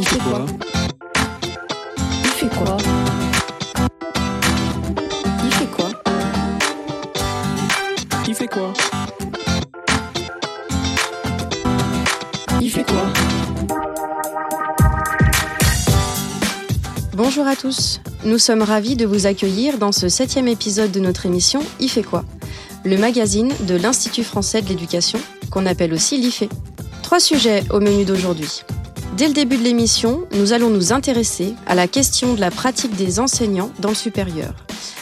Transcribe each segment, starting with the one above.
Il fait quoi Il fait quoi Il fait quoi Il fait quoi Il fait quoi Bonjour à tous, nous sommes ravis de vous accueillir dans ce septième épisode de notre émission Il fait quoi? Le magazine de l'Institut français de l'éducation, qu'on appelle aussi l'IFE. Trois sujets au menu d'aujourd'hui. Dès le début de l'émission, nous allons nous intéresser à la question de la pratique des enseignants dans le supérieur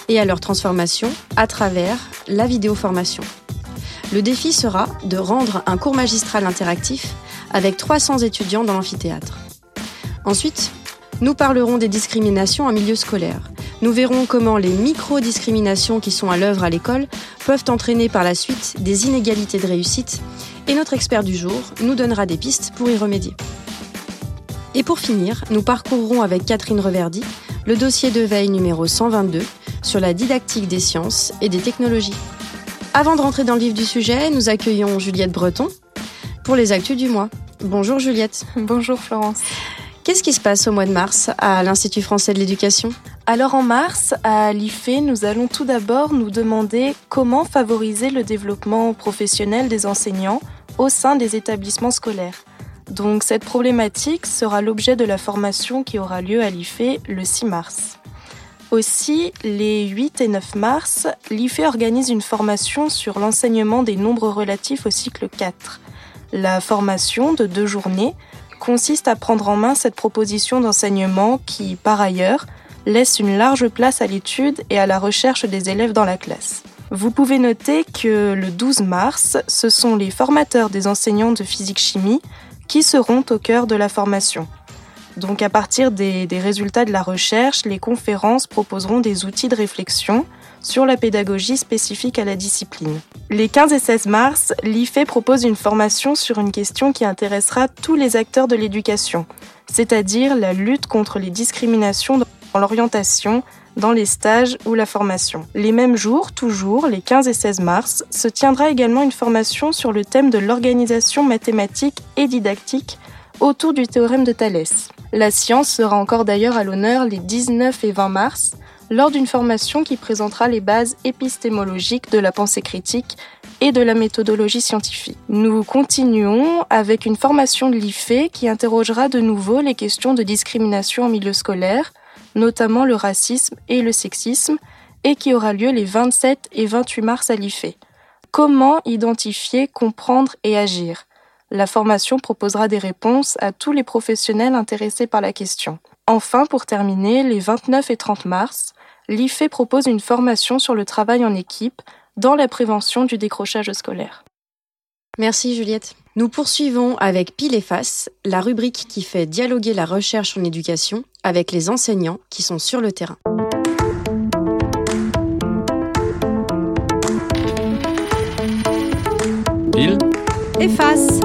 et à leur transformation à travers la vidéoformation. Le défi sera de rendre un cours magistral interactif avec 300 étudiants dans l'amphithéâtre. Ensuite, nous parlerons des discriminations en milieu scolaire. Nous verrons comment les micro-discriminations qui sont à l'œuvre à l'école peuvent entraîner par la suite des inégalités de réussite et notre expert du jour nous donnera des pistes pour y remédier. Et pour finir, nous parcourrons avec Catherine Reverdy le dossier de veille numéro 122 sur la didactique des sciences et des technologies. Avant de rentrer dans le vif du sujet, nous accueillons Juliette Breton pour les actus du mois. Bonjour Juliette. Bonjour Florence. Qu'est-ce qui se passe au mois de mars à l'Institut français de l'éducation? Alors en mars, à l'IFE, nous allons tout d'abord nous demander comment favoriser le développement professionnel des enseignants au sein des établissements scolaires. Donc cette problématique sera l'objet de la formation qui aura lieu à l'IFE le 6 mars. Aussi, les 8 et 9 mars, l'IFE organise une formation sur l'enseignement des nombres relatifs au cycle 4. La formation de deux journées consiste à prendre en main cette proposition d'enseignement qui, par ailleurs, laisse une large place à l'étude et à la recherche des élèves dans la classe. Vous pouvez noter que le 12 mars, ce sont les formateurs des enseignants de physique-chimie qui seront au cœur de la formation. Donc à partir des, résultats de la recherche, les conférences proposeront des outils de réflexion sur la pédagogie spécifique à la discipline. Les 15 et 16 mars, l'IFE propose une formation sur une question qui intéressera tous les acteurs de l'éducation, c'est-à-dire la lutte contre les discriminations dans l'orientation, dans les stages ou la formation. Les mêmes jours, toujours, les 15 et 16 mars, se tiendra également une formation sur le thème de l'organisation mathématique et didactique autour du théorème de Thalès. La science sera encore d'ailleurs à l'honneur les 19 et 20 mars, lors d'une formation qui présentera les bases épistémologiques de la pensée critique et de la méthodologie scientifique. Nous continuons avec une formation de l'IFE qui interrogera de nouveau les questions de discrimination en milieu scolaire, notamment le racisme et le sexisme, et qui aura lieu les 27 et 28 mars à l'IFE. Comment identifier, comprendre et agir? La formation proposera des réponses à tous les professionnels intéressés par la question. Enfin, pour terminer, les 29 et 30 mars, l'IFE propose une formation sur le travail en équipe dans la prévention du décrochage scolaire. Merci Juliette. Nous poursuivons avec Pile et Face, la rubrique qui fait dialoguer la recherche en éducation avec les enseignants qui sont sur le terrain. Pile? Et Face.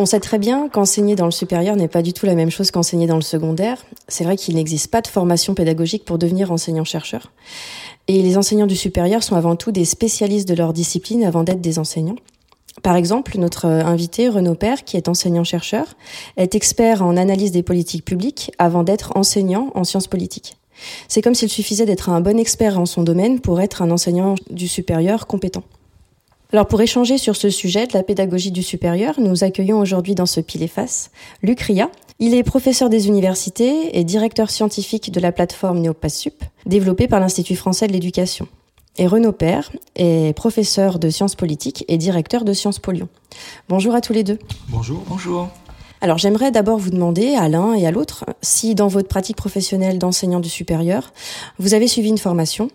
On sait très bien qu'enseigner dans le supérieur n'est pas du tout la même chose qu'enseigner dans le secondaire. C'est vrai qu'il n'existe pas de formation pédagogique pour devenir enseignant-chercheur. Et les enseignants du supérieur sont avant tout des spécialistes de leur discipline avant d'être des enseignants. Par exemple, notre invité, Renaud Père, qui est enseignant-chercheur, est expert en analyse des politiques publiques avant d'être enseignant en sciences politiques. C'est comme s'il suffisait d'être un bon expert en son domaine pour être un enseignant du supérieur compétent. Alors pour échanger sur ce sujet de la pédagogie du supérieur, nous accueillons aujourd'hui dans ce pile et face Luc Ria. Il est professeur des universités et directeur scientifique de la plateforme NeoPassUp, développée par l'Institut français de l'éducation. Et Renaud Père est professeur de sciences politiques et directeur de Sciences Po Lyon. Bonjour à tous les deux. Bonjour. Bonjour. Alors j'aimerais d'abord vous demander, à l'un et à l'autre, si dans votre pratique professionnelle d'enseignant du supérieur, vous avez suivi une formation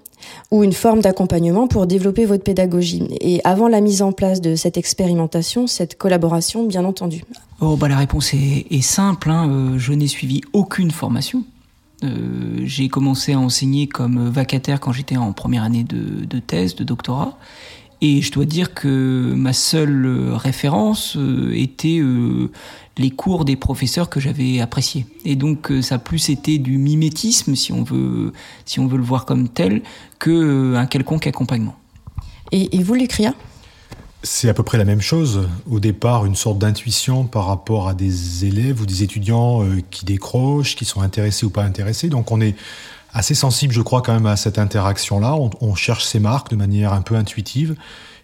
ou une forme d'accompagnement pour développer votre pédagogie. Et avant la mise en place de cette expérimentation, cette collaboration, bien entendu. Oh, bah la réponse est, simple. Hein. Euh, je n'ai suivi aucune formation. Euh, j'ai commencé à enseigner comme vacataire quand j'étais en première année de, thèse, de doctorat. Et je dois dire que ma seule référence euh, était euh, les cours des professeurs que j'avais appréciés. Et donc euh, ça a plus été du mimétisme, si on veut, si on veut le voir comme tel, que un quelconque accompagnement. Et, et vous, Lucria? C'est à peu près la même chose. Au départ, une sorte d'intuition par rapport à des élèves ou des étudiants euh, qui décrochent, qui sont intéressés ou pas intéressés. Donc on est assez sensible, je crois, quand même à cette interaction-là. On, cherche ces marques de manière un peu intuitive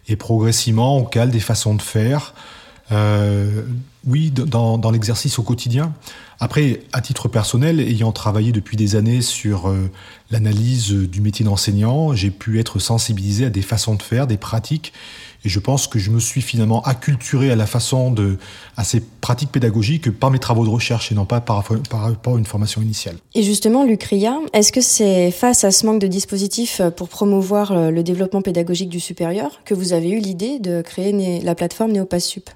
et progressivement, on cale des façons de faire. Euh, oui, dans, l'exercice au quotidien. Après, à titre personnel, ayant travaillé depuis des années sur euh, l'analyse du métier d'enseignant, j'ai pu être sensibilisé à des façons de faire, des pratiques et je pense que je me suis finalement acculturé à la façon de, à ces pratiques pédagogiques par mes travaux de recherche et non pas par, par rapport à une formation initiale. Et justement, Lucria, est-ce que c'est face à ce manque de dispositifs pour promouvoir le développement pédagogique du supérieur que vous avez eu l'idée de créer la plateforme NeoPassSup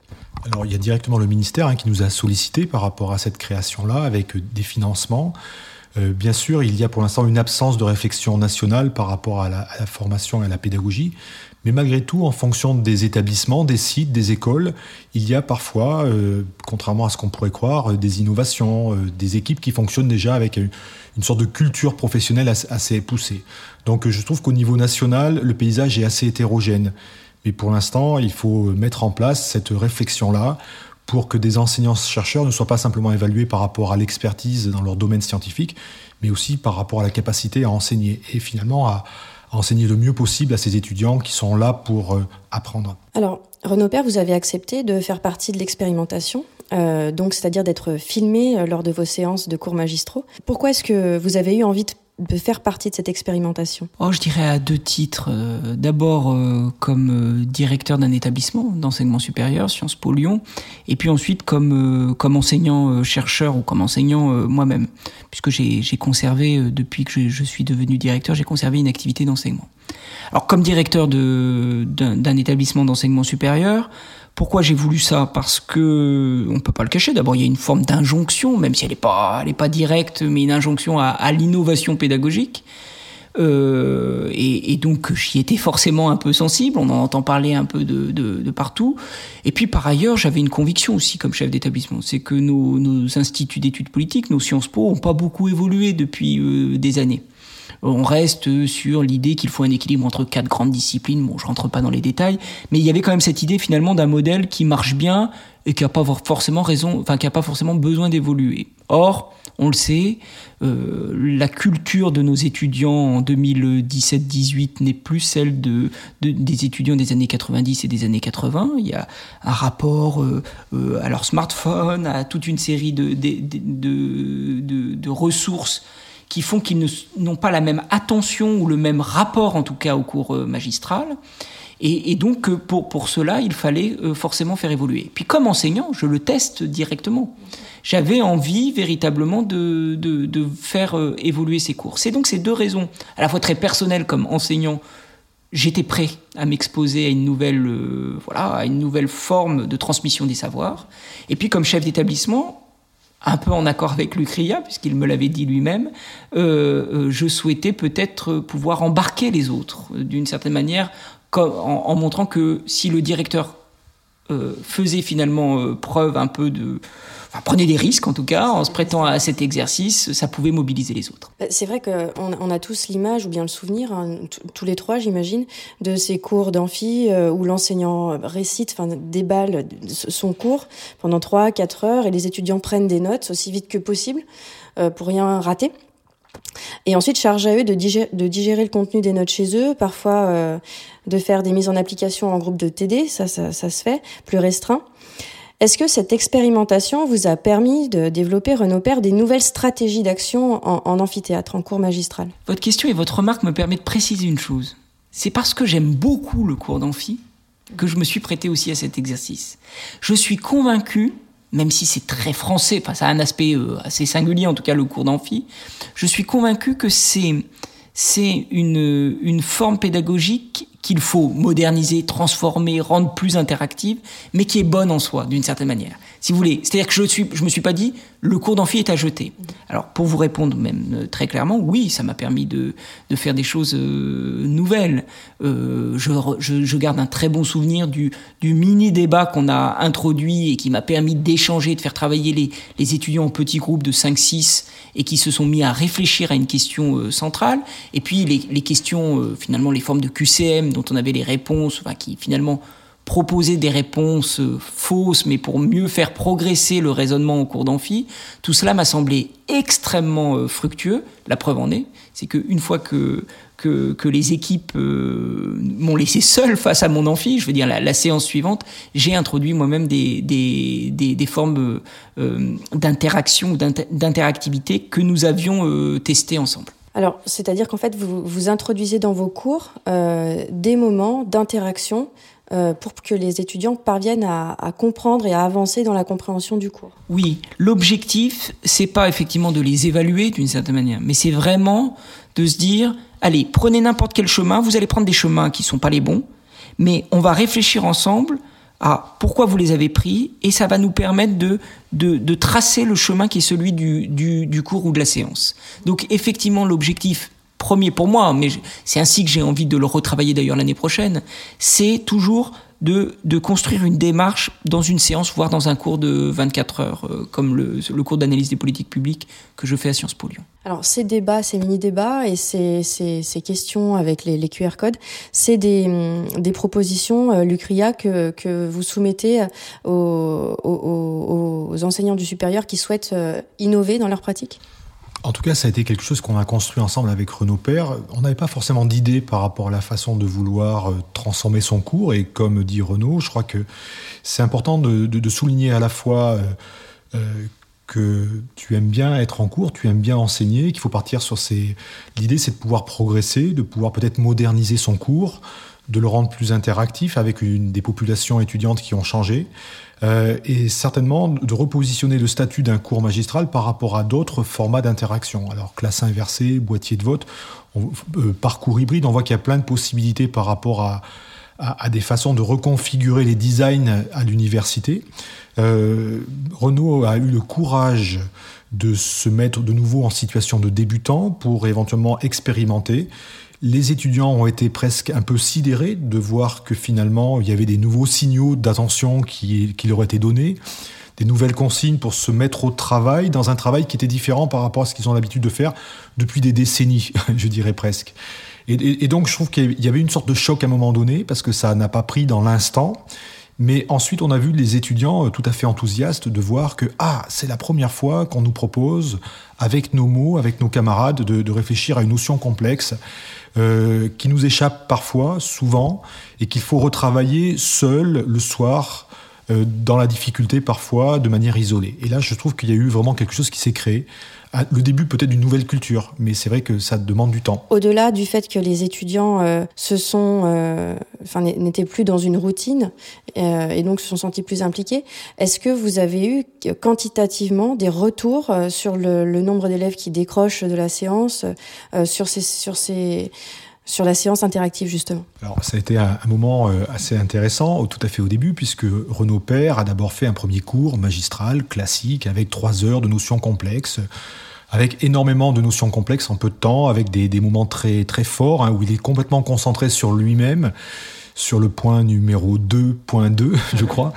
alors, il y a directement le ministère hein, qui nous a sollicité par rapport à cette création-là avec des financements. Euh, bien sûr, il y a pour l'instant une absence de réflexion nationale par rapport à la, formation et à la pédagogie, mais malgré tout, en fonction des établissements, des sites, des écoles, il y a parfois, euh, contrairement à ce qu'on pourrait croire, euh, des innovations, des équipes qui fonctionnent déjà avec une, sorte de culture professionnelle assez, poussée. Donc je trouve qu'au niveau national, le paysage est assez hétérogène. Mais pour l'instant, il faut mettre en place cette réflexion-là pour que des enseignants-chercheurs ne soient pas simplement évalués par rapport à l'expertise dans leur domaine scientifique, mais aussi par rapport à la capacité à enseigner et finalement à, enseigner le mieux possible à ces étudiants qui sont là pour euh, apprendre. Alors, Renaud Père, vous avez accepté de faire partie de l'expérimentation, euh, donc c'est-à-dire d'être filmé euh, lors de vos séances de cours magistraux. Pourquoi est-ce que vous avez eu envie de de faire partie de cette expérimentation? Oh, Je dirais à deux titres. Euh, d'abord euh, comme euh, directeur d'un établissement d'enseignement supérieur, Sciences Po Lyon, et puis ensuite comme, comme enseignant-chercheur ou comme enseignant moi-même, puisque j'ai conservé, depuis que je, je suis devenu directeur, j'ai conservé une activité d'enseignement. Alors comme directeur d'un établissement d'enseignement supérieur, pourquoi j'ai voulu ça? Parce que on peut pas le cacher. D'abord, il y a une forme d'injonction, même si elle n'est pas, elle est pas directe, mais une injonction à, l'innovation pédagogique. Euh, et, et, donc j'y étais forcément un peu sensible. On en entend parler un peu de, partout. Et puis par ailleurs, j'avais une conviction aussi comme chef d'établissement, c'est que nos, nos instituts d'études politiques, nos Sciences Po, ont pas beaucoup évolué depuis euh, des années on reste sur l'idée qu'il faut un équilibre entre quatre grandes disciplines. Bon, je rentre pas dans les détails, mais il y avait quand même cette idée finalement d'un modèle qui marche bien et qui a pas forcément raison, enfin qui a pas forcément besoin d'évoluer. Or, on le sait, euh, la culture de nos étudiants en 2017-18 n'est plus celle de, des étudiants des années 90 et des années 80. Il y a un rapport euh, euh, à leur smartphone, à toute une série de ressources qui font qu'ils n'ont pas la même attention ou le même rapport, en tout cas, au cours euh, magistral. Et, donc, euh, pour, cela, il fallait euh, forcément faire évoluer. Puis, comme enseignant, je le teste directement. J'avais envie véritablement de, faire évoluer ces cours. C'est donc ces deux raisons, à la fois très personnelles comme enseignant, j'étais prêt à m'exposer à voilà, à une nouvelle forme de transmission des savoirs. Et puis, comme chef d'établissement, un peu en accord avec Lucria, puisqu'il me l'avait dit lui-même, euh, euh, je souhaitais peut-être pouvoir embarquer les autres euh, d'une certaine manière, en, montrant que si le directeur faisait finalement preuve un peu de, prenez des risques en tout cas, en se prêtant à cet exercice, ça pouvait mobiliser les autres. Euh, c'est vrai qu'on on a tous l'image ou bien le souvenir, hein, tous les trois j'imagine, de ces cours d'amphi euh, où l'enseignant récite, enfin déballe son cours pendant 3-4 heures et les étudiants prennent des notes aussi vite que possible euh, pour rien rater. Et ensuite, charge à eux de digérer, de digérer le contenu des notes chez eux, parfois de faire des mises en application en groupe de TD, ça, ça, ça se fait, plus restreint. Est-ce que cette expérimentation vous a permis de développer, Renaud Père, des nouvelles stratégies d'action en, amphithéâtre, en cours magistral? Votre question et votre remarque me permettent de préciser une chose. C'est parce que j'aime beaucoup le cours d'amphi que je me suis prêté aussi à cet exercice. Je suis convaincu, même si c'est très français, enfin ça a un aspect euh, assez singulier en tout cas le cours d'amphi, je suis convaincu que c'est c'est une, une forme pédagogique qu'il faut moderniser, transformer, rendre plus interactive, mais qui est bonne en soi, d'une certaine manière. Si vous voulez, c'est-à-dire que je suis, je me suis pas dit, le cours d'amphi est à jeter. Alors, pour vous répondre même euh, très clairement, oui, ça m'a permis de, de faire des choses euh, nouvelles. Euh, je, je, je, garde un très bon souvenir du, du mini-débat qu'on a introduit et qui m'a permis d'échanger, de faire travailler les, les étudiants en petits groupes de 5-6 et qui se sont mis à réfléchir à une question euh, centrale. Et puis, les, les questions, finalement, les formes de QCM dont on avait les réponses, enfin, qui finalement proposer des réponses fausses, mais pour mieux faire progresser le raisonnement au cours d'amphi. Tout cela m'a semblé extrêmement euh, fructueux. La preuve en est, c'est qu'une fois que, que, les équipes euh, m'ont laissé seul face à mon amphi, je veux dire la, séance suivante, j'ai introduit moi-même des, des, des, formes euh, d'interaction ou d'interactivité que nous avions testées ensemble. Alors, c'est-à-dire qu'en fait, vous, vous introduisez dans vos cours des moments d'interaction pour que les étudiants parviennent à, comprendre et à avancer dans la compréhension du cours. Oui, l'objectif, c'est pas effectivement de les évaluer d'une certaine manière, mais c'est vraiment de se dire, allez, prenez n'importe quel chemin, vous allez prendre des chemins qui sont pas les bons, mais on va réfléchir ensemble à pourquoi vous les avez pris, et ça va nous permettre de, de, tracer le chemin qui est celui du, du cours ou de la séance. Donc effectivement, l'objectif, premier pour moi, mais c'est ainsi que j'ai envie de le retravailler d'ailleurs l'année prochaine, c'est toujours de, de, construire une démarche dans une séance, voire dans un cours de 24 heures, euh, comme le, cours d'analyse des politiques publiques que je fais à Sciences Po Lyon. Alors ces débats, ces mini-débats et ces, ces, questions avec les, QR codes, c'est des, des propositions, euh, Lucria, que, que vous soumettez aux, aux, aux enseignants du supérieur qui souhaitent euh, innover dans leur pratique? En tout cas, ça a été quelque chose qu'on a construit ensemble avec Renaud Père. On n'avait pas forcément d'idée par rapport à la façon de vouloir euh, transformer son cours. Et comme dit Renaud, je crois que c'est important de, souligner à la fois euh, euh, que tu aimes bien être en cours, tu aimes bien enseigner, qu'il faut partir sur ces... L'idée, c'est de pouvoir progresser, de pouvoir peut-être moderniser son cours, de le rendre plus interactif avec des populations étudiantes qui ont changé euh, et certainement de repositionner le statut d'un cours magistral par rapport à d'autres formats d'interaction. Alors classe inversée, boîtier de vote, euh, parcours hybride, on voit qu'il y a plein de possibilités par rapport à, des façons de reconfigurer les designs à l'université. Euh, Renault a eu le courage de se mettre de nouveau en situation de débutant pour éventuellement expérimenter. Les étudiants ont été presque un peu sidérés de voir que finalement il y avait des nouveaux signaux d'attention qui, qui leur étaient donnés, des nouvelles consignes pour se mettre au travail, dans un travail qui était différent par rapport à ce qu'ils ont l'habitude de faire depuis des décennies, je dirais presque. Et, donc je trouve qu'il y avait une sorte de choc à un moment donné, parce que ça n'a pas pris dans l'instant. Mais ensuite, on a vu les étudiants tout à fait enthousiastes de voir que ah, c'est la première fois qu'on nous propose, avec nos mots, avec nos camarades, de, de réfléchir à une notion complexe euh, qui nous échappe parfois, souvent, et qu'il faut retravailler seul le soir, euh, dans la difficulté parfois, de manière isolée. Et là, je trouve qu'il y a eu vraiment quelque chose qui s'est créé le début peut-être d'une nouvelle culture, mais c'est vrai que ça demande du temps. Au-delà du fait que les étudiants euh, se sont, euh, enfin, n'étaient plus dans une routine euh, et donc se sont sentis plus impliqués, est-ce que vous avez eu quantitativement des retours euh, sur le, le nombre d'élèves qui décrochent de la séance, euh, sur ces, sur ces sur la séance interactive justement. Alors ça a été un, moment euh, assez intéressant, tout à fait au début, puisque Renaud Père a d'abord fait un premier cours magistral, classique, avec trois heures de notions complexes, avec énormément de notions complexes en peu de temps, avec des, des moments très, très forts, hein, où il est complètement concentré sur lui-même, sur le point numéro 2.2, je crois,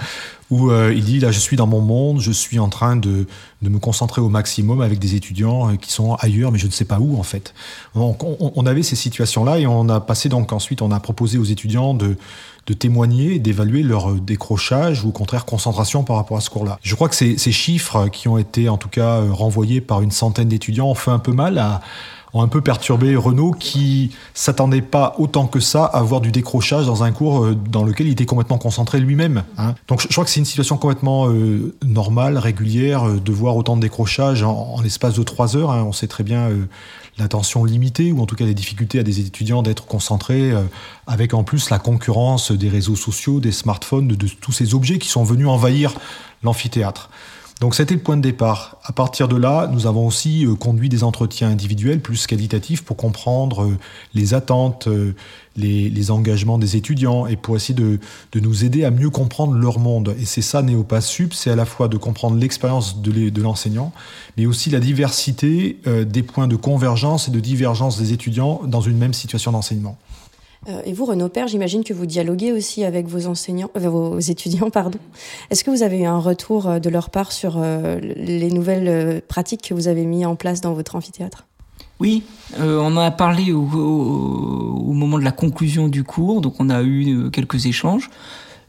où euh, il dit là je suis dans mon monde, je suis en train de, de me concentrer au maximum avec des étudiants euh, qui sont ailleurs, mais je ne sais pas où en fait. Donc on, on avait ces situations-là et on a passé donc ensuite on a proposé aux étudiants de, de témoigner, d'évaluer leur décrochage ou au contraire concentration par rapport à ce cours-là. Je crois que ces, ces chiffres qui ont été en tout cas euh, renvoyés par une centaine d'étudiants ont fait un peu mal à ont un peu perturbé Renault qui s'attendait pas autant que ça à avoir du décrochage dans un cours euh, dans lequel il était complètement concentré lui-même. Hein. Donc je, crois que c'est une situation complètement euh, normale, régulière, euh, de voir autant de décrochage en, l'espace de trois heures. Hein. On sait très bien l'attention limitée ou en tout cas les difficultés à des étudiants d'être concentrés avec en plus la concurrence des réseaux sociaux, des smartphones, de tous ces objets qui sont venus envahir l'amphithéâtre. Donc c'était le point de départ. À partir de là, nous avons aussi euh, conduit des entretiens individuels plus qualitatifs pour comprendre euh, les attentes, euh, les, les, engagements des étudiants et pour essayer de, de, nous aider à mieux comprendre leur monde. Et c'est ça Néopasup, c'est à la fois de comprendre l'expérience de l'enseignant, mais aussi la diversité des points de convergence et de divergence des étudiants dans une même situation d'enseignement. Euh, et vous, Renaud Père, j'imagine que vous dialoguez aussi avec vos enseignants, euh, vos étudiants, pardon. Est-ce que vous avez eu un retour euh, de leur part sur euh, les nouvelles pratiques que vous avez mis en place dans votre amphithéâtre? Oui, euh, on en a parlé au, au, au, moment de la conclusion du cours, donc on a eu quelques échanges.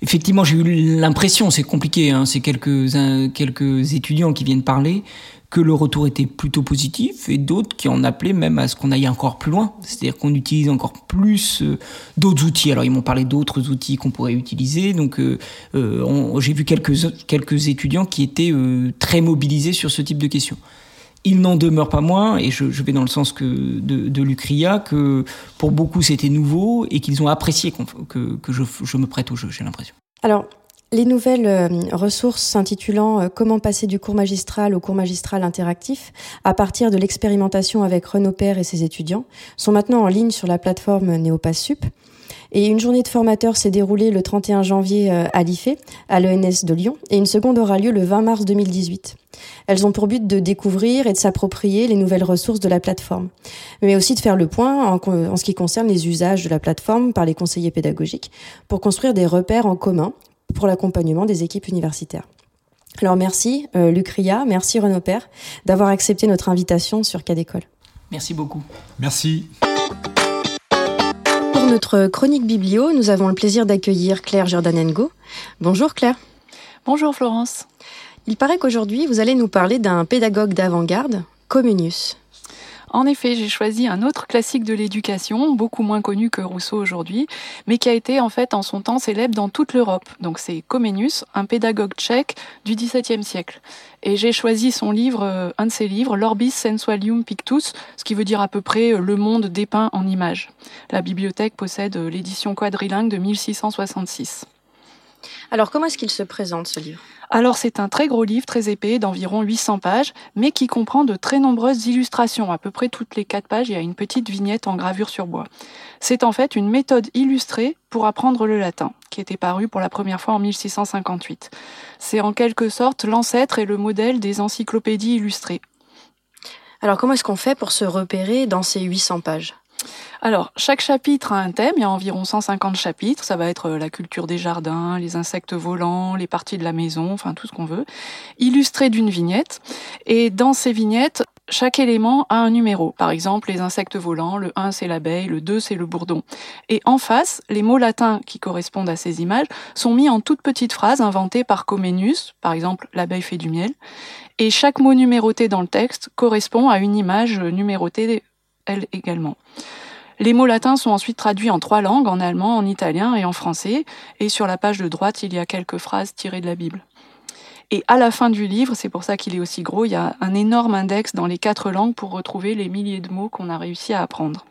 Effectivement, j'ai eu l'impression, c'est compliqué, hein, c'est quelques, quelques étudiants qui viennent parler, que le retour était plutôt positif et d'autres qui en appelaient même à ce qu'on aille encore plus loin, c'est-à-dire qu'on utilise encore plus euh, d'autres outils. Alors ils m'ont parlé d'autres outils qu'on pourrait utiliser, donc euh, euh, j'ai vu quelques, quelques étudiants qui étaient très mobilisés sur ce type de questions. Il n'en demeure pas moins, et je, vais dans le sens que de, de l'UCRIA, que pour beaucoup c'était nouveau et qu'ils ont apprécié que, que je, je me prête au jeu, j'ai l'impression. Alors, les nouvelles euh, ressources s'intitulant euh, Comment passer du cours magistral au cours magistral interactif à partir de l'expérimentation avec Renaud Père et ses étudiants sont maintenant en ligne sur la plateforme NeopasSup. Et une journée de formateurs s'est déroulée le 31 janvier euh, à l'IFE, à l'ENS de Lyon, et une seconde aura lieu le 20 mars 2018. Elles ont pour but de découvrir et de s'approprier les nouvelles ressources de la plateforme, mais aussi de faire le point en, ce qui concerne les usages de la plateforme par les conseillers pédagogiques pour construire des repères en commun pour l'accompagnement des équipes universitaires. Alors merci euh, Lucria, merci Renaud Père d'avoir accepté notre invitation sur Cadécole. Merci beaucoup. Merci. Pour notre chronique biblio, nous avons le plaisir d'accueillir Claire Jordanengo. Bonjour Claire. Bonjour Florence. Il paraît qu'aujourd'hui, vous allez nous parler d'un pédagogue d'avant-garde, Comenius. En effet, j'ai choisi un autre classique de l'éducation, beaucoup moins connu que Rousseau aujourd'hui, mais qui a été en fait en son temps célèbre dans toute l'Europe. Donc c'est Comenius, un pédagogue tchèque du XVIIe siècle. Et j'ai choisi son livre, euh, un de ses livres, L'Orbis Sensualium Pictus, ce qui veut dire à peu près euh, le monde dépeint en images. La bibliothèque possède euh, l'édition quadrilingue de 1666. Alors comment est-ce qu'il se présente ce livre? Alors c'est un très gros livre, très épais, d'environ 800 pages, mais qui comprend de très nombreuses illustrations. À peu près toutes les quatre pages, il y a une petite vignette en gravure sur bois. C'est en fait une méthode illustrée pour apprendre le latin, qui était paru pour la première fois en 1658. C'est en quelque sorte l'ancêtre et le modèle des encyclopédies illustrées. Alors comment est-ce qu'on fait pour se repérer dans ces 800 pages? Alors, chaque chapitre a un thème, il y a environ 150 chapitres, ça va être euh, la culture des jardins, les insectes volants, les parties de la maison, enfin tout ce qu'on veut, illustré d'une vignette. Et dans ces vignettes, chaque élément a un numéro. Par exemple, les insectes volants, le 1 c'est l'abeille, le 2 c'est le bourdon. Et en face, les mots latins qui correspondent à ces images sont mis en toutes petites phrases inventées par Comenius, par exemple l'abeille fait du miel. Et chaque mot numéroté dans le texte correspond à une image numérotée elle également. Les mots latins sont ensuite traduits en trois langues, en allemand, en italien et en français, et sur la page de droite, il y a quelques phrases tirées de la Bible. Et à la fin du livre, c'est pour ça qu'il est aussi gros, il y a un énorme index dans les quatre langues pour retrouver les milliers de mots qu'on a réussi à apprendre.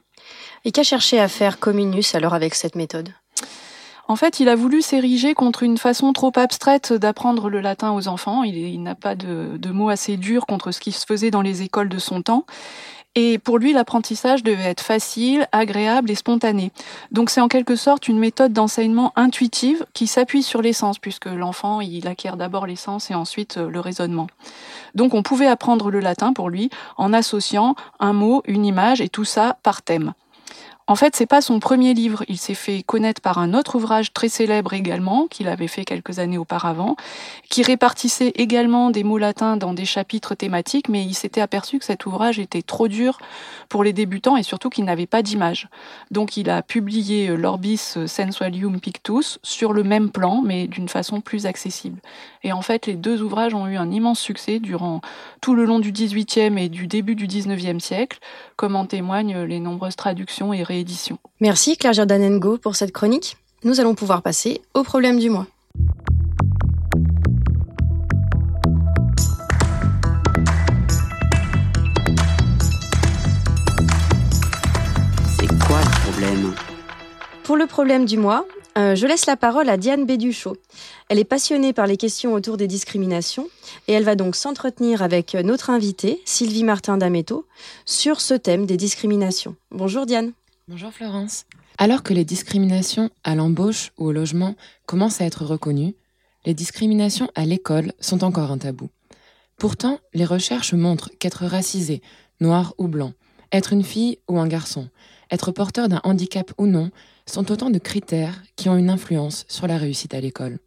Et qu'a cherché à faire Comenius alors avec cette méthode? En fait, il a voulu s'ériger contre une façon trop abstraite d'apprendre le latin aux enfants. Il, n'a pas de, de mots assez durs contre ce qui se faisait dans les écoles de son temps. Et pour lui, l'apprentissage devait être facile, agréable et spontané. Donc c'est en quelque sorte une méthode d'enseignement intuitive qui s'appuie sur l'essence, puisque l'enfant, il acquiert d'abord l'essence et ensuite euh, le raisonnement. Donc on pouvait apprendre le latin pour lui en associant un mot, une image et tout ça par thème. En fait, c'est pas son premier livre. Il s'est fait connaître par un autre ouvrage très célèbre également, qu'il avait fait quelques années auparavant, qui répartissait également des mots latins dans des chapitres thématiques, mais il s'était aperçu que cet ouvrage était trop dur pour les débutants et surtout qu'il n'avait pas d'image. Donc il a publié euh, l'Orbis Sensualium Pictus sur le même plan, mais d'une façon plus accessible. Et en fait, les deux ouvrages ont eu un immense succès durant tout le long du XVIIIe et du début du XIXe siècle, comme en témoignent les nombreuses traductions et Merci Claire Jordanengo pour cette chronique. Nous allons pouvoir passer au problème du mois. C'est quoi le problème? Pour le problème du mois, euh, je laisse la parole à Diane Béduchot. Elle est passionnée par les questions autour des discriminations et elle va donc s'entretenir avec notre invitée, Sylvie Martin d'Ameto, sur ce thème des discriminations. Bonjour Diane. Bonjour Florence. Alors que les discriminations à l'embauche ou au logement commencent à être reconnues, les discriminations à l'école sont encore un tabou. Pourtant, les recherches montrent qu'être racisé, noir ou blanc, être une fille ou un garçon, être porteur d'un handicap ou non, sont autant de critères qui ont une influence sur la réussite à l'école.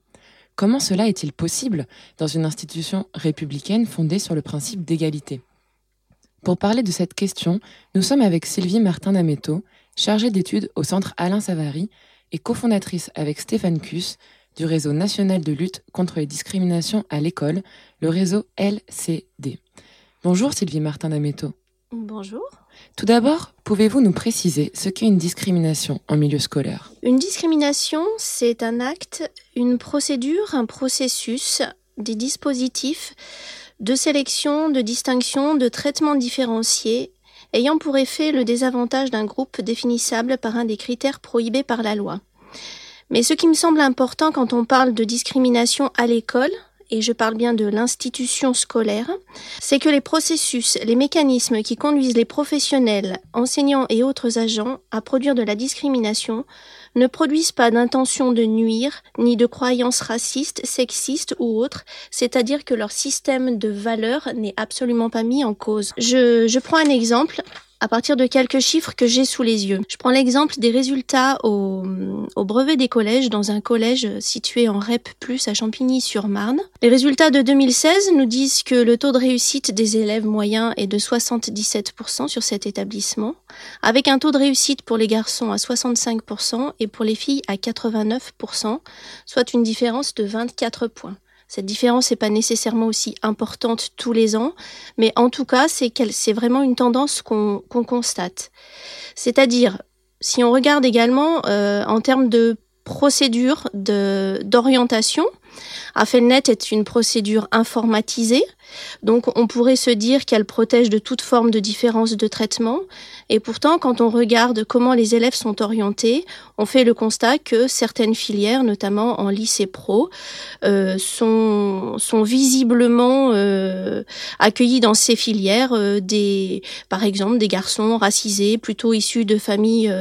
Comment cela est-il possible dans une institution républicaine fondée sur le principe d'égalité? Pour parler de cette question, nous sommes avec Sylvie Martin d'Ameto, chargée d'études au Centre Alain Savary et cofondatrice avec Stéphane Kuss du réseau national de lutte contre les discriminations à l'école, le réseau LCD. Bonjour Sylvie Martin d'Ameto. Bonjour. Tout d'abord, pouvez-vous nous préciser ce qu'est une discrimination en milieu scolaire? Une discrimination, c'est un acte, une procédure, un processus, des dispositifs de sélection, de distinction, de traitement différencié ayant pour effet le désavantage d'un groupe définissable par un des critères prohibés par la loi. Mais ce qui me semble important quand on parle de discrimination à l'école, et je parle bien de l'institution scolaire, c'est que les processus, les mécanismes qui conduisent les professionnels, enseignants et autres agents à produire de la discrimination ne produisent pas d'intention de nuire, ni de croyances racistes, sexistes ou autres, c'est-à-dire que leur système de valeurs n'est absolument pas mis en cause. Je, je prends un exemple à partir de quelques chiffres que j'ai sous les yeux. Je prends l'exemple des résultats au, brevet des collèges dans un collège situé en REP+, à Champigny-sur-Marne. Les résultats de 2016 nous disent que le taux de réussite des élèves moyens est de 77% sur cet établissement, avec un taux de réussite pour les garçons à 65% et pour les filles à 89%, soit une différence de 24 points. Cette différence n'est pas nécessairement aussi importante tous les ans, mais en tout cas, c'est vraiment une tendance qu'on constate. C'est-à-dire, si on regarde également euh, en termes de procédure d'orientation, AFELNET est une procédure informatisée, donc on pourrait se dire qu'elle protège de toute forme de différence de traitement. Et pourtant, quand on regarde comment les élèves sont orientés, on fait le constat que certaines filières, notamment en lycée pro, euh, sont, visiblement euh, accueillies dans ces filières euh, des, par exemple, des garçons racisés, plutôt issus de familles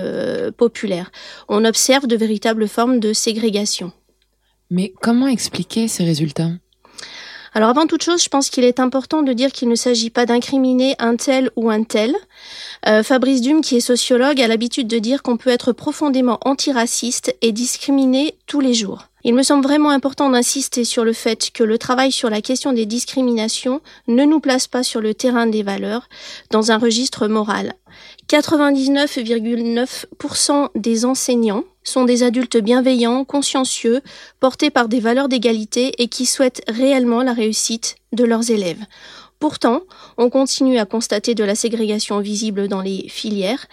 populaires. On observe de véritables formes de ségrégation. Mais comment expliquer ces résultats? Alors avant toute chose, je pense qu'il est important de dire qu'il ne s'agit pas d'incriminer un tel ou un tel. Euh, Fabrice Dume, qui est sociologue, a l'habitude de dire qu'on peut être profondément antiraciste et discriminer tous les jours. Il me semble vraiment important d'insister sur le fait que le travail sur la question des discriminations ne nous place pas sur le terrain des valeurs, dans un registre moral. 99,9% des enseignants sont des adultes bienveillants, consciencieux, portés par des valeurs d'égalité et qui souhaitent réellement la réussite de leurs élèves. Pourtant, on continue à constater de la ségrégation visible dans les filières,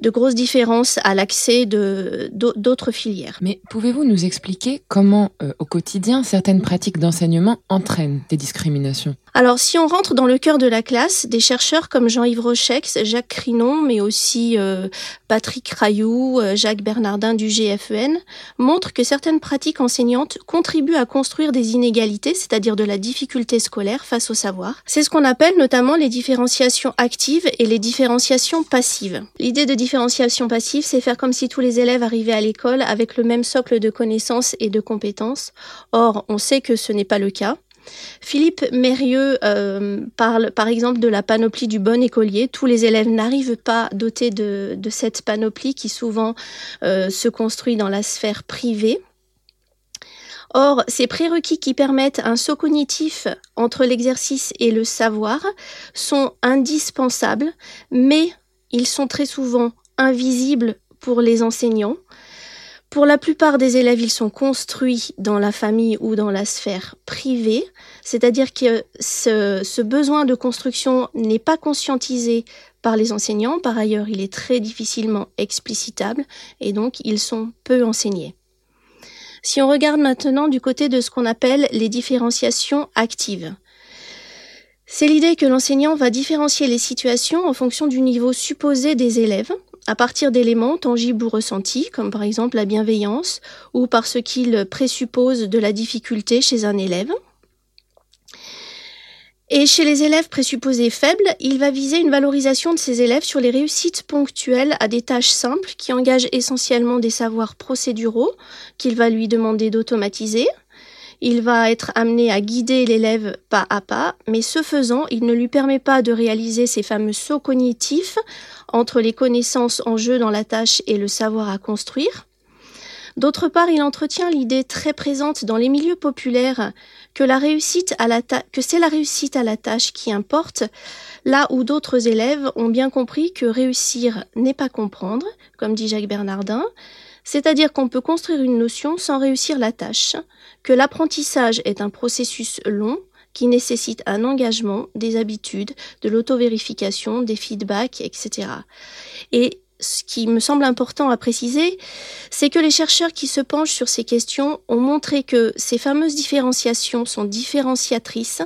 de grosses différences à l'accès de d'autres filières. Mais pouvez-vous nous expliquer comment, euh, au quotidien, certaines pratiques d'enseignement entraînent des discriminations? Alors, si on rentre dans le cœur de la classe, des chercheurs comme Jean-Yves Rochex, Jacques Crinon, mais aussi euh, Patrick Rayou, euh, Jacques Bernardin du GFEN, montrent que certaines pratiques enseignantes contribuent à construire des inégalités, c'est-à-dire de la difficulté scolaire face au savoir. C'est ce qu'on appelle notamment les différenciations actives et les différenciations passives. L'idée de différenciation passive, c'est faire comme si tous les élèves arrivaient à l'école avec le même socle de connaissances et de compétences. Or, on sait que ce n'est pas le cas. Philippe Mérieux euh, parle par exemple de la panoplie du bon écolier. Tous les élèves n'arrivent pas dotés de, cette panoplie qui souvent euh, se construit dans la sphère privée. Or, ces prérequis qui permettent un saut cognitif entre l'exercice et le savoir sont indispensables, mais ils sont très souvent invisibles pour les enseignants. Pour la plupart des élèves, ils sont construits dans la famille ou dans la sphère privée, c'est-à-dire que ce, besoin de construction n'est pas conscientisé par les enseignants. Par ailleurs, il est très difficilement explicitable et donc ils sont peu enseignés. Si on regarde maintenant du côté de ce qu'on appelle les différenciations actives, c'est l'idée que l'enseignant va différencier les situations en fonction du niveau supposé des élèves à partir d'éléments tangibles ou ressentis, comme par exemple la bienveillance, ou parce qu'il présuppose de la difficulté chez un élève. Et chez les élèves présupposés faibles, il va viser une valorisation de ces élèves sur les réussites ponctuelles à des tâches simples qui engagent essentiellement des savoirs procéduraux qu'il va lui demander d'automatiser, il va être amené à guider l'élève pas à pas, mais ce faisant, il ne lui permet pas de réaliser ces fameux sauts cognitifs entre les connaissances en jeu dans la tâche et le savoir à construire. D'autre part, il entretient l'idée très présente dans les milieux populaires que que c'est la réussite à la tâche qui importe, là où d'autres élèves ont bien compris que réussir n'est pas comprendre, comme dit Jacques Bernardin, C'est-à-dire qu'on peut construire une notion sans réussir la tâche, que l'apprentissage est un processus long qui nécessite un engagement, des habitudes, de l'auto-vérification, des feedbacks, etc. Et ce qui me semble important à préciser, c'est que les chercheurs qui se penchent sur ces questions ont montré que ces fameuses différenciations sont différenciatrices,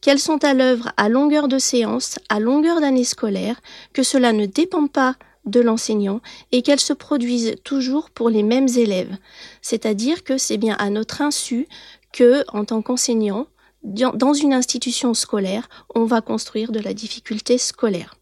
qu'elles sont à l'œuvre à longueur de séance, à longueur d'année scolaire, que cela ne dépend pas de l'enseignant et qu'elles se produisent toujours pour les mêmes élèves. C'est-à-dire que c'est bien à notre insu que, en tant qu'enseignant, dans une institution scolaire, on va construire de la difficulté scolaire.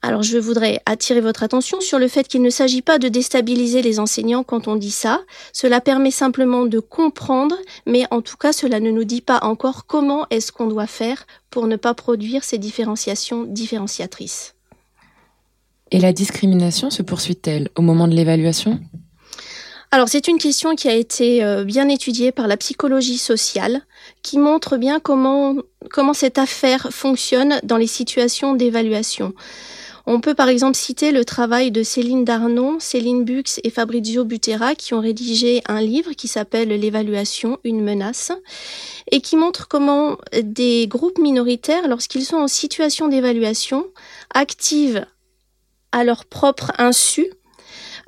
Alors je voudrais attirer votre attention sur le fait qu'il ne s'agit pas de déstabiliser les enseignants quand on dit ça. Cela permet simplement de comprendre, mais en tout cas cela ne nous dit pas encore comment est-ce qu'on doit faire pour ne pas produire ces différenciations différenciatrices. Et la discrimination se poursuit-elle au moment de l'évaluation? Alors c'est une question qui a été euh, bien étudiée par la psychologie sociale, qui montre bien comment, comment cette affaire fonctionne dans les situations d'évaluation. On peut par exemple citer le travail de Céline Darnon, Céline Bux et Fabrizio Butera qui ont rédigé un livre qui s'appelle L'évaluation, une menace et qui montre comment des groupes minoritaires, lorsqu'ils sont en situation d'évaluation, activent à leur propre insu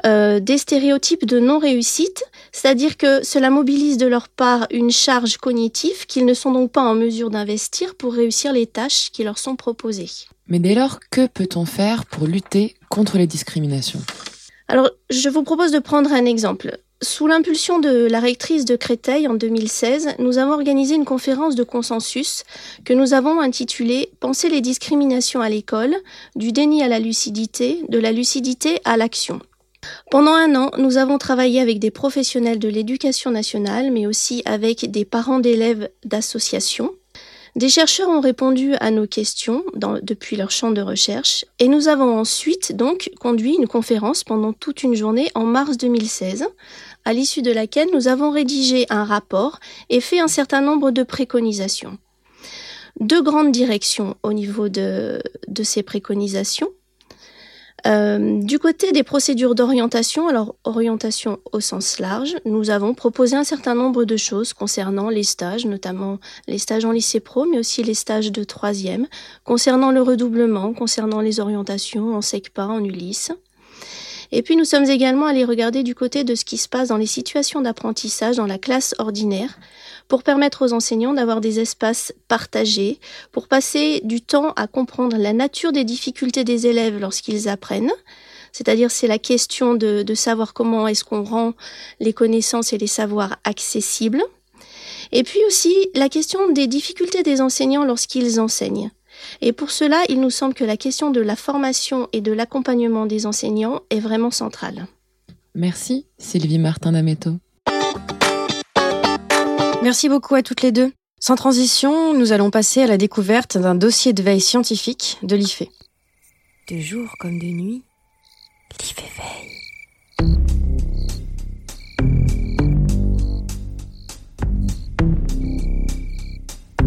euh, des stéréotypes de non-réussite, c'est-à-dire que cela mobilise de leur part une charge cognitive qu'ils ne sont donc pas en mesure d'investir pour réussir les tâches qui leur sont proposées. Mais dès lors, que peut-on faire pour lutter contre les discriminations? Alors, je vous propose de prendre un exemple. Sous l'impulsion de la rectrice de Créteil en 2016, nous avons organisé une conférence de consensus que nous avons intitulée Penser les discriminations à l'école, du déni à la lucidité, de la lucidité à l'action. Pendant un an, nous avons travaillé avec des professionnels de l'éducation nationale, mais aussi avec des parents d'élèves d'associations. Des chercheurs ont répondu à nos questions depuis leur champ de recherche et nous avons ensuite donc conduit une conférence pendant toute une journée en mars 2016, à l'issue de laquelle nous avons rédigé un rapport et fait un certain nombre de préconisations. Deux grandes directions au niveau de ces préconisations. Euh, du côté des procédures d'orientation, alors orientation au sens large, nous avons proposé un certain nombre de choses concernant les stages, notamment les stages en lycée pro, mais aussi les stages de troisième, concernant le redoublement, concernant les orientations en SECPA, en Ulysse. Et puis nous sommes également allés regarder du côté de ce qui se passe dans les situations d'apprentissage dans la classe ordinaire, pour permettre aux enseignants d'avoir des espaces partagés, pour passer du temps à comprendre la nature des difficultés des élèves lorsqu'ils apprennent. C'est-à-dire c'est la question de, savoir comment est-ce qu'on rend les connaissances et les savoirs accessibles. Et puis aussi la question des difficultés des enseignants lorsqu'ils enseignent. Et pour cela, il nous semble que la question de la formation et de l'accompagnement des enseignants est vraiment centrale. Merci Sylvie Martin d'Ameto. Merci beaucoup à toutes les deux. Sans transition, nous allons passer à la découverte d'un dossier de veille scientifique de l'IFE. De jour comme de nuit, l'IFE veille.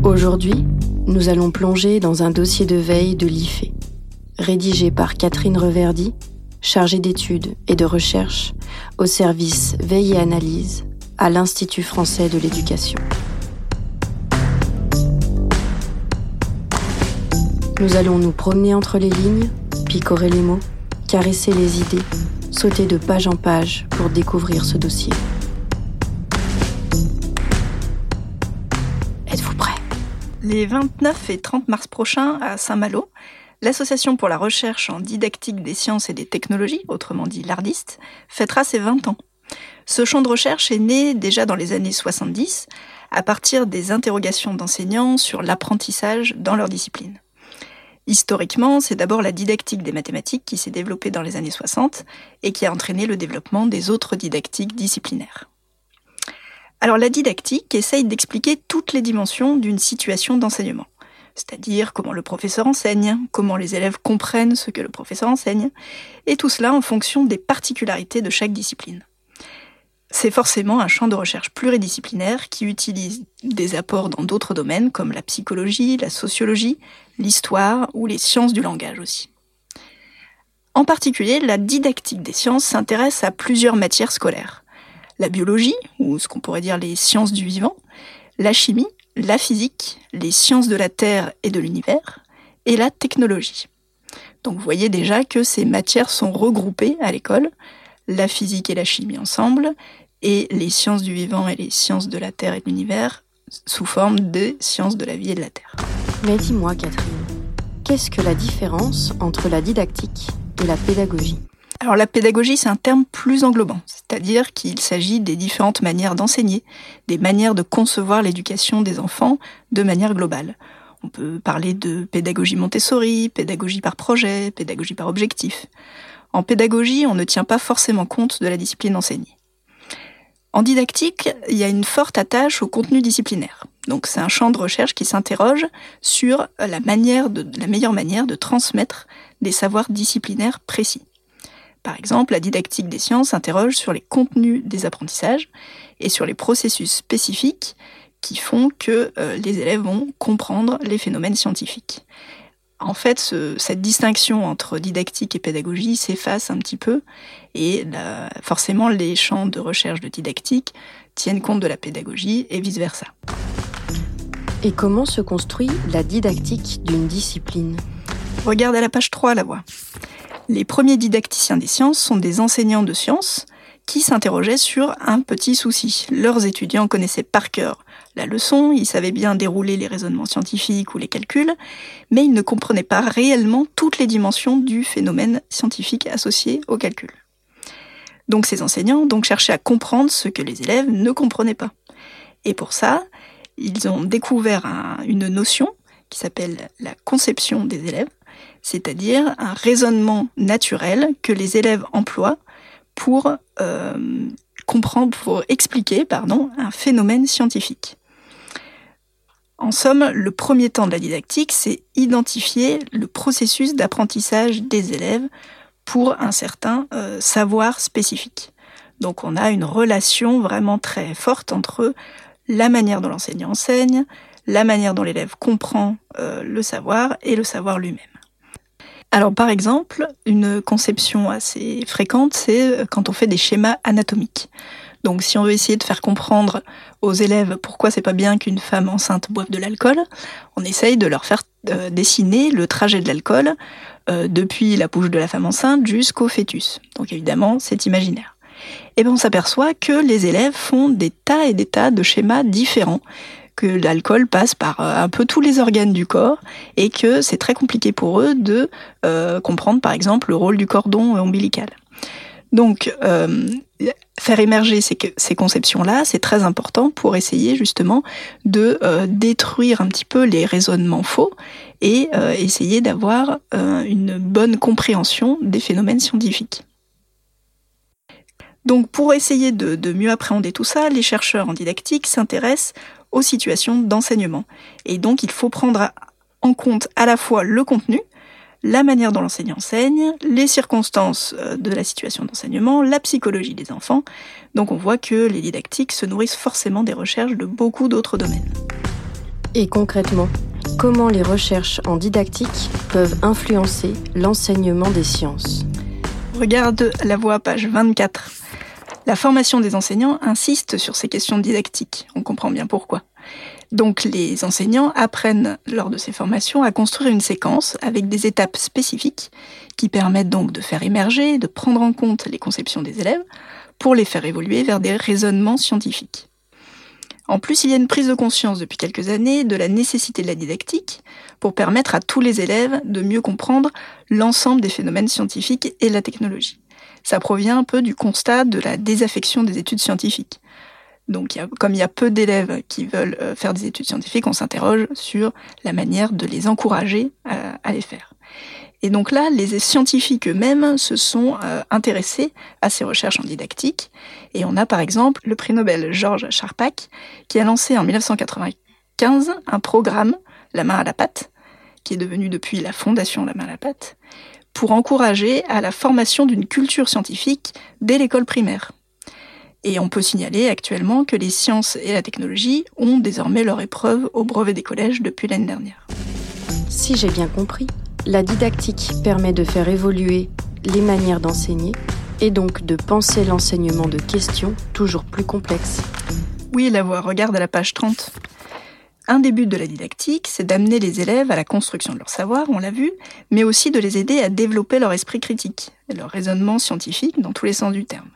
Aujourd'hui, nous allons plonger dans un dossier de veille de l'IFE, rédigé par Catherine Reverdy, chargée d'études et de recherche au service Veille et Analyse à l'Institut français de l'éducation. Nous allons nous promener entre les lignes, picorer les mots, caresser les idées, sauter de page en page pour découvrir ce dossier. Êtes-vous prêts? Les 29 et 30 mars prochains à Saint-Malo, l'Association pour la recherche en didactique des sciences et des technologies, autrement dit l'ARDIST, fêtera ses 20 ans. Ce champ de recherche est né déjà dans les années 70 à partir des interrogations d'enseignants sur l'apprentissage dans leur discipline. Historiquement, c'est d'abord la didactique des mathématiques qui s'est développée dans les années 60 et qui a entraîné le développement des autres didactiques disciplinaires. Alors la didactique essaye d'expliquer toutes les dimensions d'une situation d'enseignement, c'est-à-dire comment le professeur enseigne, comment les élèves comprennent ce que le professeur enseigne, et tout cela en fonction des particularités de chaque discipline c'est forcément un champ de recherche pluridisciplinaire qui utilise des apports dans d'autres domaines comme la psychologie, la sociologie, l'histoire ou les sciences du langage aussi. En particulier, la didactique des sciences s'intéresse à plusieurs matières scolaires. La biologie, ou ce qu'on pourrait dire les sciences du vivant, la chimie, la physique, les sciences de la Terre et de l'univers, et la technologie. Donc vous voyez déjà que ces matières sont regroupées à l'école, la physique et la chimie ensemble, et les sciences du vivant et les sciences de la Terre et de l'univers sous forme des sciences de la vie et de la Terre. Mais dis-moi Catherine, qu'est-ce que la différence entre la didactique et la pédagogie? Alors la pédagogie, c'est un terme plus englobant, c'est-à-dire qu'il s'agit des différentes manières d'enseigner, des manières de concevoir l'éducation des enfants de manière globale. On peut parler de pédagogie Montessori, pédagogie par projet, pédagogie par objectif. En pédagogie, on ne tient pas forcément compte de la discipline enseignée. En didactique, il y a une forte attache au contenu disciplinaire. Donc c'est un champ de recherche qui s'interroge sur la, meilleure manière de transmettre des savoirs disciplinaires précis. Par exemple, la didactique des sciences s'interroge sur les contenus des apprentissages et sur les processus spécifiques qui font que euh, les élèves vont comprendre les phénomènes scientifiques. En fait, cette distinction entre didactique et pédagogie s'efface un petit peu, et forcément les champs de recherche de didactique tiennent compte de la pédagogie et vice-versa. Et comment se construit la didactique d'une discipline? Regarde à la page 3 la voix. Les premiers didacticiens des sciences sont des enseignants de sciences qui s'interrogeaient sur un petit souci. Leurs étudiants connaissaient par cœur leçon, ils savaient bien dérouler les raisonnements scientifiques ou les calculs, mais ils ne comprenaient pas réellement toutes les dimensions du phénomène scientifique associé au calcul. Donc ces enseignants donc cherchaient à comprendre ce que les élèves ne comprenaient pas. Et pour ça, ils ont découvert une notion qui s'appelle la conception des élèves, c'est-à-dire un raisonnement naturel que les élèves emploient pour euh, comprendre, pour expliquer pardon, un phénomène scientifique. En somme, le premier temps de la didactique, c'est identifier le processus d'apprentissage des élèves pour un certain euh, savoir spécifique. Donc on a une relation vraiment très forte entre la manière dont l'enseignant enseigne, la manière dont l'élève comprend euh, le savoir et le savoir lui-même. Alors par exemple, une conception assez fréquente, c'est quand on fait des schémas anatomiques. Donc si on veut essayer de faire comprendre aux élèves pourquoi c'est pas bien qu'une femme enceinte boive de l'alcool, on essaye de leur faire euh, dessiner le trajet de l'alcool euh, depuis la bouche de la femme enceinte jusqu'au fœtus. Donc évidemment, c'est imaginaire. Et bien on s'aperçoit que les élèves font des tas et des tas de schémas différents que l'alcool passe par euh, un peu tous les organes du corps et que c'est très compliqué pour eux de comprendre par exemple le rôle du cordon ombilical. Donc, euh, faire émerger ces, conceptions-là, c'est très important pour essayer justement de euh, détruire un petit peu les raisonnements faux et euh, essayer d'avoir une bonne compréhension des phénomènes scientifiques. Donc, pour essayer de mieux appréhender tout ça, les chercheurs en didactique s'intéressent aux situations d'enseignement. Et donc, il faut prendre en compte à la fois le contenu, la manière dont l'enseignant enseigne, les circonstances euh, de la situation d'enseignement, la psychologie des enfants. Donc on voit que les didactiques se nourrissent forcément des recherches de beaucoup d'autres domaines. Et concrètement, comment les recherches en didactique peuvent influencer l'enseignement des sciences? Regarde la voix page 24. La formation des enseignants insiste sur ces questions didactiques. On comprend bien pourquoi. Donc les enseignants apprennent lors de ces formations à construire une séquence avec des étapes spécifiques qui permettent donc de faire émerger, de prendre en compte les conceptions des élèves pour les faire évoluer vers des raisonnements scientifiques. En plus, il y a une prise de conscience depuis quelques années de la nécessité de la didactique pour permettre à tous les élèves de mieux comprendre l'ensemble des phénomènes scientifiques et la technologie. Ça provient un peu du constat de la désaffection des études scientifiques. Donc, comme il y a peu d'élèves qui veulent euh, faire des études scientifiques, on s'interroge sur la manière de les encourager euh, à, les faire. Et donc là, les scientifiques eux-mêmes se sont euh, intéressés à ces recherches en didactique. Et on a par exemple le prix Nobel Georges Charpak, qui a lancé en 1995 un programme, La main à la pâte, qui est devenu depuis la fondation La main à la pâte, pour encourager à la formation d'une culture scientifique dès l'école primaire. Et on peut signaler actuellement que les sciences et la technologie ont désormais leur épreuve au brevet des collèges depuis l'année dernière. Si j'ai bien compris, la didactique permet de faire évoluer les manières d'enseigner et donc de penser l'enseignement de questions toujours plus complexes. Oui, la voix regarde à la page 30. Un des buts de la didactique, c'est d'amener les élèves à la construction de leur savoir, on l'a vu, mais aussi de les aider à développer leur esprit critique et leur raisonnement scientifique dans tous les sens du terme.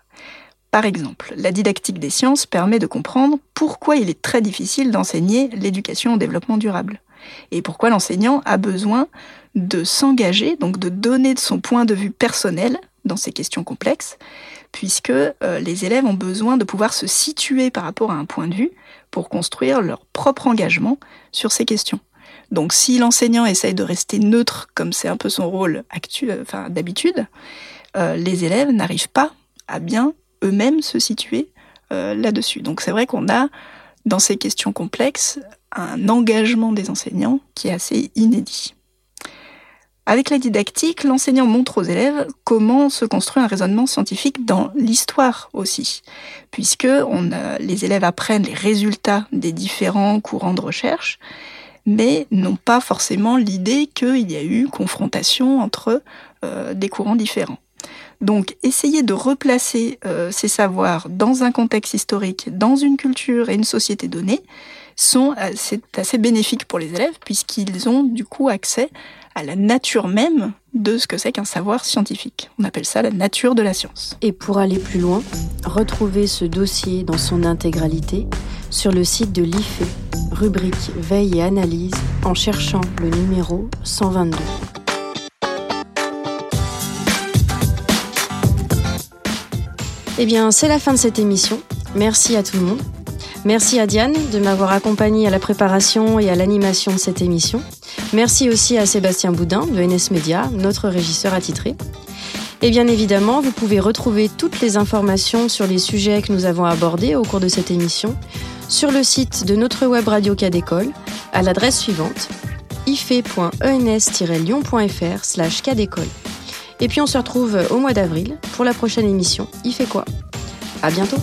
Par exemple, la didactique des sciences permet de comprendre pourquoi il est très difficile d'enseigner l'éducation au développement durable et pourquoi l'enseignant a besoin de s'engager, donc de donner de son point de vue personnel dans ces questions complexes, puisque euh, les élèves ont besoin de pouvoir se situer par rapport à un point de vue pour construire leur propre engagement sur ces questions. Donc si l'enseignant essaye de rester neutre, comme c'est un peu son rôle d'habitude, euh, les élèves n'arrivent pas à bien eux-mêmes se situer euh, là-dessus. Donc c'est vrai qu'on a, dans ces questions complexes, un engagement des enseignants qui est assez inédit. Avec la didactique, l'enseignant montre aux élèves comment se construit un raisonnement scientifique dans l'histoire aussi, puisque on les élèves apprennent les résultats des différents courants de recherche, mais n'ont pas forcément l'idée qu'il y a eu confrontation entre euh, des courants différents. Donc, essayer de replacer euh, ces savoirs dans un contexte historique, dans une culture et une société donnée, sont c'est assez bénéfique pour les élèves puisqu'ils ont du coup accès à la nature même de ce que c'est qu'un savoir scientifique. On appelle ça la nature de la science. Et pour aller plus loin, retrouvez ce dossier dans son intégralité sur le site de l'IFE, rubrique Veille et analyse, en cherchant le numéro 122. Eh bien, c'est la fin de cette émission. Merci à tout le monde. Merci à Diane de m'avoir accompagné à la préparation et à l'animation de cette émission. Merci aussi à Sébastien Boudin de NS Media, notre régisseur attitré. Et bien évidemment, vous pouvez retrouver toutes les informations sur les sujets que nous avons abordés au cours de cette émission sur le site de notre web radio Cadécole à l'adresse suivante ife.ens-lyon.fr. Et puis on se retrouve au mois d'avril pour la prochaine émission. Il fait quoi? À bientôt